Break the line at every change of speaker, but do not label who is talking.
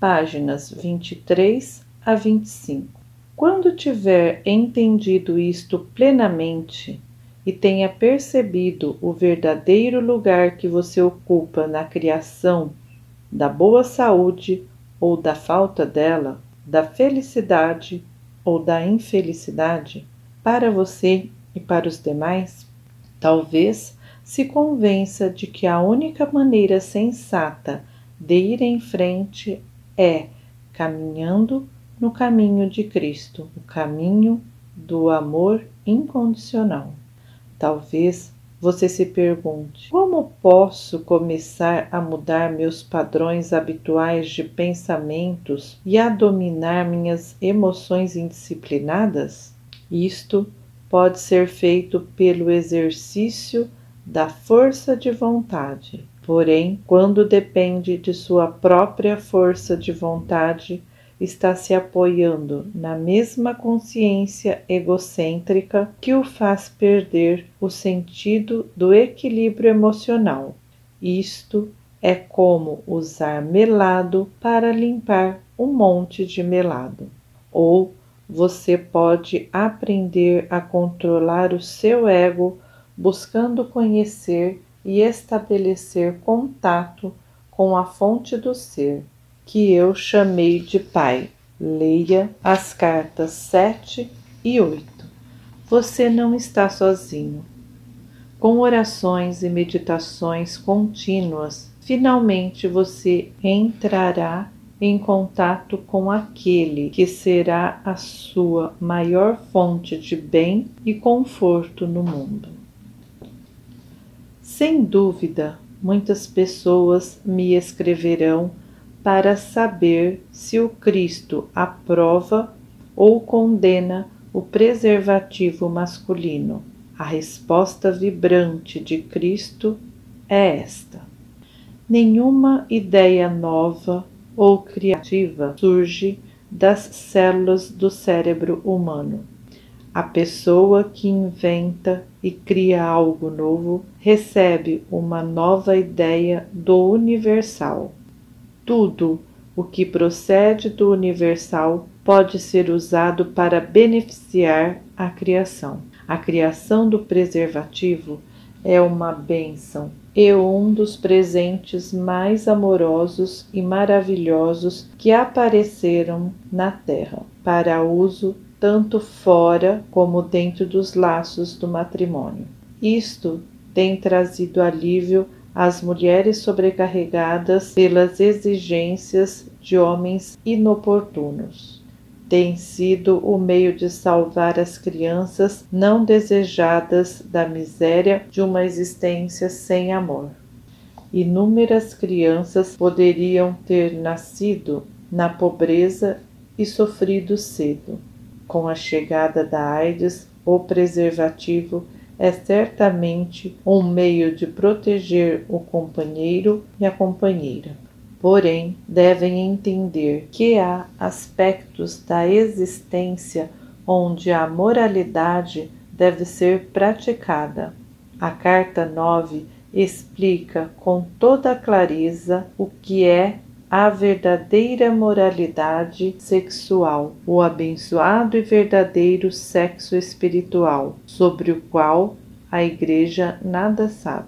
páginas 23 a 25. Quando tiver entendido isto plenamente e tenha percebido o verdadeiro lugar que você ocupa na criação da boa saúde ou da falta dela, da felicidade ou da infelicidade, para você e para os demais, talvez se convença de que a única maneira sensata de ir em frente é caminhando no caminho de Cristo, o caminho do amor incondicional. Talvez você se pergunte: como posso começar a mudar meus padrões habituais de pensamentos e a dominar minhas emoções indisciplinadas? Isto pode ser feito pelo exercício da força de vontade. Porém, quando depende de sua própria força de vontade, está se apoiando na mesma consciência egocêntrica que o faz perder o sentido do equilíbrio emocional. Isto é como usar melado para limpar um monte de melado. Ou você pode aprender a controlar o seu ego buscando conhecer e estabelecer contato com a fonte do ser, que eu chamei de Pai. Leia as cartas 7 e 8. Você não está sozinho. Com orações e meditações contínuas, finalmente você entrará em contato com aquele que será a sua maior fonte de bem e conforto no mundo. Sem dúvida, muitas pessoas me escreverão para saber se o Cristo aprova ou condena o preservativo masculino. A resposta vibrante de Cristo é esta: nenhuma ideia nova ou criativa surge das células do cérebro humano. A pessoa que inventa e cria algo novo recebe uma nova ideia do universal. Tudo o que procede do universal pode ser usado para beneficiar a criação. A criação do preservativo é uma bênção e um dos presentes mais amorosos e maravilhosos que apareceram na Terra para uso tanto fora como dentro dos laços do matrimônio. Isto tem trazido alívio às mulheres sobrecarregadas pelas exigências de homens inoportunos. Tem sido o meio de salvar as crianças não desejadas da miséria de uma existência sem amor. Inúmeras crianças poderiam ter nascido na pobreza e sofrido cedo com a chegada da AIDS, o preservativo é certamente um meio de proteger o companheiro e a companheira. Porém, devem entender que há aspectos da existência onde a moralidade deve ser praticada. A carta 9 explica com toda clareza o que é a verdadeira moralidade sexual, o abençoado e verdadeiro sexo espiritual, sobre o qual a Igreja nada sabe.